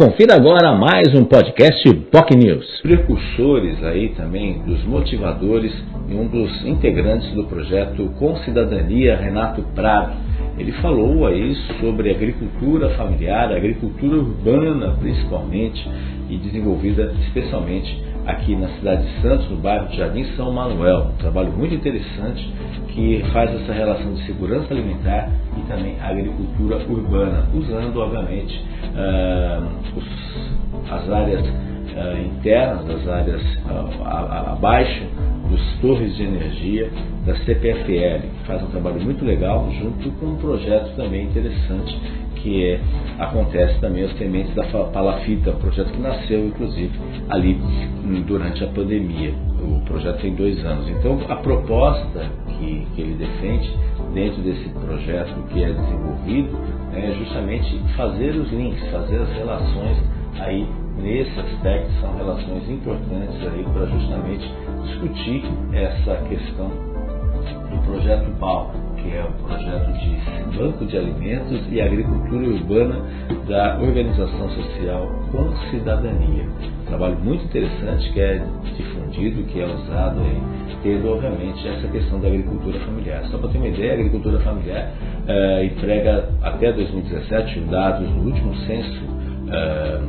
Confira agora mais um podcast POC News. Precursores aí também dos motivadores e um dos integrantes do projeto Com Cidadania, Renato Prado. Ele falou aí sobre agricultura familiar, agricultura urbana principalmente e desenvolvida especialmente aqui na cidade de Santos, no bairro de Jardim São Manuel. Um trabalho muito interessante que faz essa relação de segurança alimentar também agricultura urbana, usando, obviamente, uh, os, as áreas uh, internas, as áreas uh, abaixo dos torres de energia da CPFL, que faz um trabalho muito legal, junto com um projeto também interessante que é, acontece também as sementes da palafita, projeto que nasceu inclusive ali hum, durante a pandemia. O projeto tem dois anos. Então a proposta que, que ele defende dentro desse projeto que é desenvolvido é justamente fazer os links, fazer as relações aí nesse aspecto são relações importantes aí para justamente discutir essa questão do projeto BAL, que é o projeto de Banco de Alimentos e Agricultura Urbana da Organização Social com Cidadania. Um trabalho muito interessante que é difundido, que é usado aí, tendo obviamente essa questão da agricultura familiar. Só para ter uma ideia, a agricultura familiar eh, emprega até 2017, dados do último censo eh,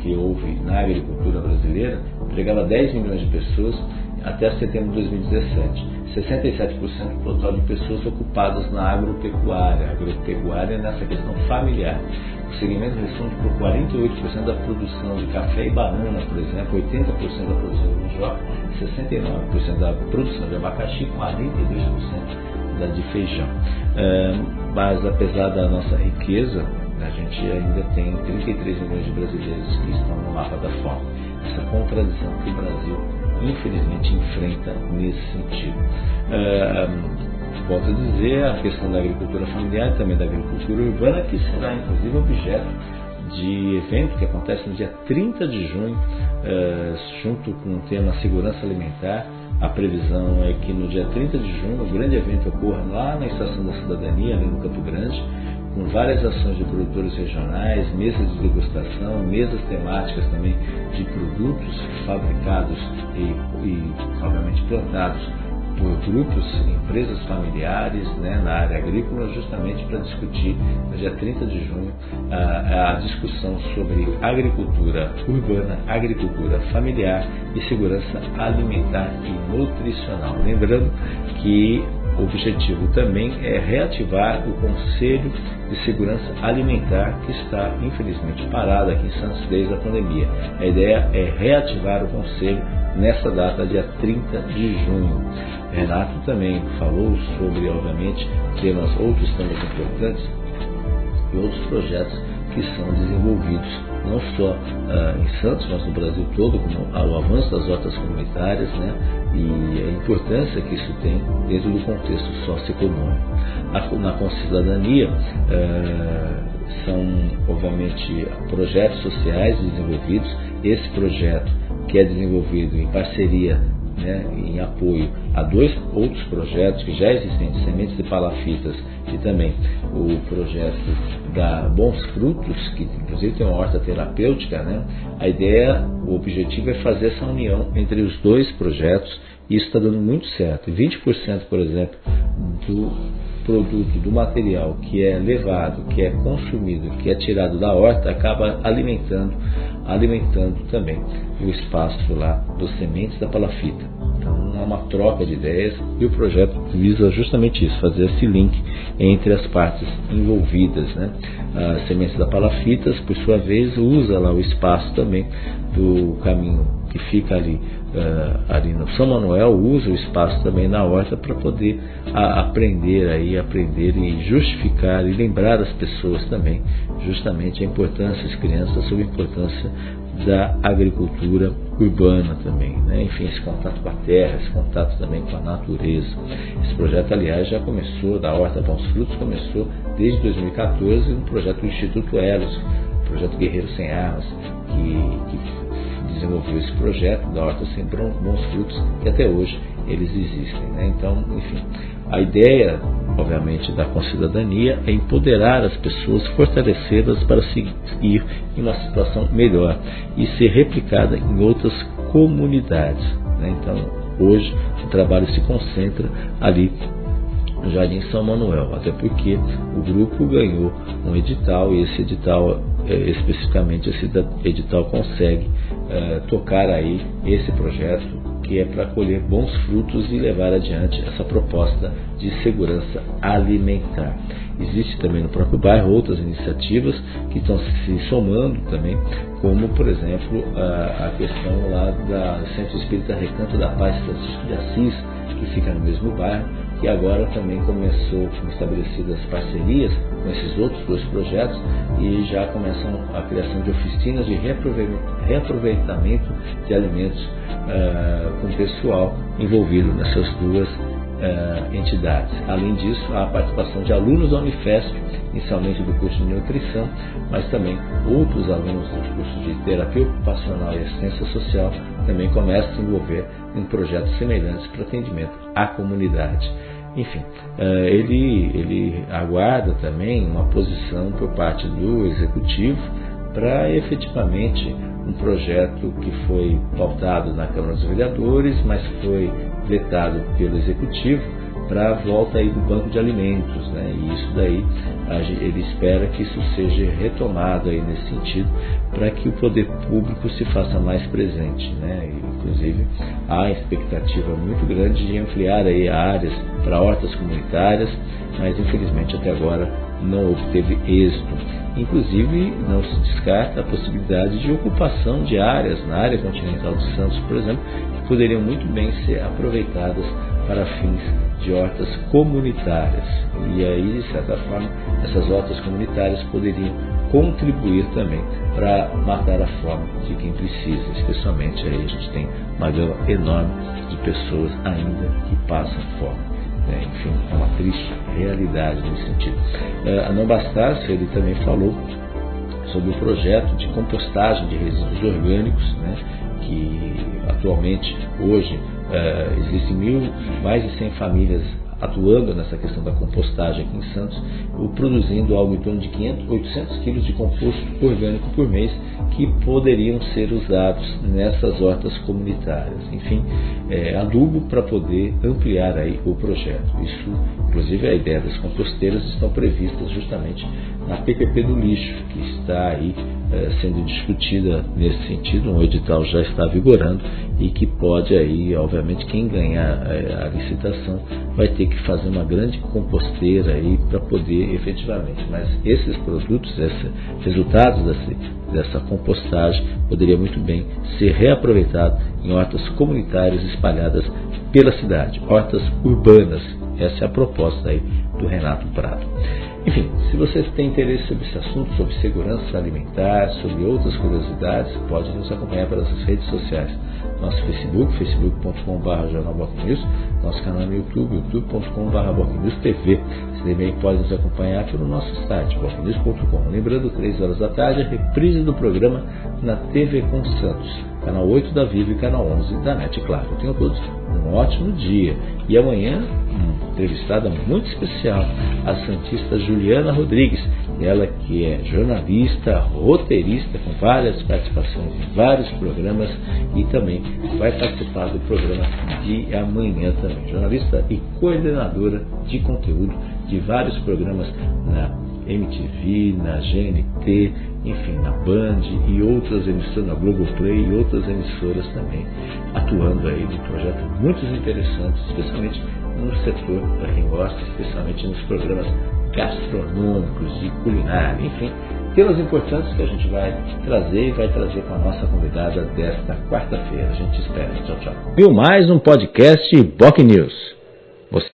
que houve na agricultura brasileira, empregava 10 milhões de pessoas até setembro de 2017. 67% do total de pessoas ocupadas na agropecuária, agropecuária nessa questão familiar. O segmento responde por 48% da produção de café e banana, por exemplo, 80% da produção de mandioca, 69% da produção de abacaxi, 42% da de feijão. É, mas apesar da nossa riqueza, a gente ainda tem 33 milhões de brasileiros que estão no mapa da fome. Essa contradição que o Brasil infelizmente enfrenta nesse sentido. Uh, volto a dizer, a questão da agricultura familiar e também da agricultura urbana, que será inclusive objeto de evento que acontece no dia 30 de junho, uh, junto com o tema Segurança Alimentar. A previsão é que no dia 30 de junho o grande evento ocorra lá na Estação da Cidadania, ali no Campo Grande, com várias ações de produtores regionais, mesas de degustação, mesas temáticas também de produtos fabricados e, e obviamente plantados por grupos, empresas familiares né, na área agrícola, justamente para discutir, no dia 30 de junho, a, a, discussão sobre agricultura urbana, agricultura familiar e segurança alimentar e nutricional. Lembrando que o objetivo também é reativar o Conselho de Segurança Alimentar que está, infelizmente, parado aqui em Santos desde a pandemia. A ideia é reativar o Conselho nessa data, dia 30 de junho. Renato também falou sobre, obviamente, temas, outros temas importantes e outros projetos que são desenvolvidos não só uh, em Santos, mas no Brasil todo, como o avanço das rotas comunitárias né, e a importância que isso tem dentro do contexto socioeconômico. Na Concidadania, uh, são, obviamente, projetos sociais desenvolvidos. Esse projeto que é desenvolvido em parceria né, em apoio a dois outros projetos que já existem, Sementes de Palafitas e também o projeto da Bons Frutos, que inclusive tem uma horta terapêutica, né? a ideia, o objetivo é fazer essa união entre os dois projetos e isso está dando muito certo. 20%, por exemplo, do produto, do material que é levado, que é consumido, que é tirado da horta, acaba alimentando, alimentando também o espaço lá dos sementes da palafita. Uma troca de ideias e o projeto visa justamente isso, fazer esse link entre as partes envolvidas. Né? As sementes da palafitas, por sua vez, usa lá o espaço também do caminho que fica ali, uh, ali no São Manuel, usa o espaço também na horta para poder a, aprender aí, aprender e justificar e lembrar as pessoas também justamente a importância, as crianças, sobre a importância da agricultura urbana também, né? enfim, esse contato com a terra, esse contato também com a natureza. Esse projeto, aliás, já começou, da Horta Bons Frutos, começou desde 2014 um projeto do Instituto Elos, projeto Guerreiro Sem Armas, que, que desenvolveu esse projeto da Horta Sem Bons Frutos, que até hoje eles existem. Né? Então, enfim, a ideia obviamente, da concidadania é empoderar as pessoas, fortalecê-las para seguir em uma situação melhor e ser replicada em outras comunidades. Né? Então, hoje, o trabalho se concentra ali no Jardim São Manuel, até porque o grupo ganhou um edital e esse edital, é, especificamente esse edital consegue é, tocar aí esse projeto que é para colher bons frutos e levar adiante essa proposta de segurança alimentar. Existe também no próprio bairro outras iniciativas que estão se somando também, como por exemplo a, a questão lá da Centro Espírita Recanto da Paz Francisco de Assis, que fica no mesmo bairro, que agora também começou com estabelecidas parcerias com esses outros dois projetos e já começam a criação de oficinas de reaproveitamento de alimentos uh, com pessoal envolvido nessas duas uh, entidades. Além disso, há a participação de alunos da Unifesp, inicialmente do curso de nutrição, mas também outros alunos do curso de terapia ocupacional e assistência social também começam a se envolver em projetos semelhantes para atendimento à comunidade. Enfim, eh, ele, ele aguarda também uma posição por parte do executivo para efetivamente um projeto que foi pautado na Câmara dos Vereadores, mas foi vetado pelo Executivo para a volta aí do banco de alimentos, né? E isso daí ele espera que isso seja retomado aí nesse sentido para que o poder público se faça mais presente, né? Inclusive há expectativa muito grande de ampliar aí áreas para hortas comunitárias, mas infelizmente até agora não obteve êxito. Inclusive, não se descarta a possibilidade de ocupação de áreas na área continental de Santos, por exemplo, poderiam muito bem ser aproveitadas para fins de hortas comunitárias. E aí, de certa forma, essas hortas comunitárias poderiam contribuir também para matar a fome de quem precisa, especialmente aí a gente tem uma gama enorme de pessoas ainda que passam fome. É, enfim, é uma triste realidade nesse sentido. É, a não bastasse, ele também falou sobre o projeto de compostagem de resíduos orgânicos, né, que atualmente, hoje, é, existem mil, mais de 100 famílias atuando nessa questão da compostagem aqui em Santos, produzindo algo em torno de 500, 800 quilos de composto orgânico por mês que poderiam ser usados nessas hortas comunitárias. Enfim, é, adubo para poder ampliar aí o projeto. Isso, inclusive, a ideia das composteiras estão previstas justamente na PPP do lixo, que está aí é, sendo discutida nesse sentido, um edital já está vigorando e que pode aí, obviamente, quem ganhar é, a licitação vai ter que fazer uma grande composteira aí para poder efetivamente. Mas esses produtos, esses resultados dessa, dessa compostagem poderia muito bem ser reaproveitado em hortas comunitárias espalhadas pela cidade, hortas urbanas. Essa é a proposta aí do Renato Prado. Enfim, se vocês têm interesse sobre esse assunto, sobre segurança alimentar, sobre outras curiosidades, pode nos acompanhar pelas redes sociais. Nosso Facebook, facebook.com.br jornalbocnews, nosso canal no YouTube, youtube.com.br TV. Você também pode nos acompanhar pelo nosso site, bocnews.com. Lembrando, 3 horas da tarde, a reprise do programa na TV com Santos, canal 8 da Vivo e canal 11 da NET Claro. Tenham todos um ótimo dia. E amanhã, entrevistada muito especial, a Santista Juliana Rodrigues, ela que é jornalista, roteirista, com várias participações em vários programas e também vai participar do programa de amanhã também. Jornalista e coordenadora de conteúdo de vários programas na MTV, na GNT, enfim, na Band e outras emissoras, na Globoplay e outras emissoras também, atuando aí de projetos muito interessantes, especialmente no setor, para quem gosta, especialmente nos programas gastronômicos, de culinária, enfim, temas importantes que a gente vai trazer e vai trazer com a nossa convidada desta quarta-feira. A gente espera. Tchau, tchau. Viu mais um podcast Boc News.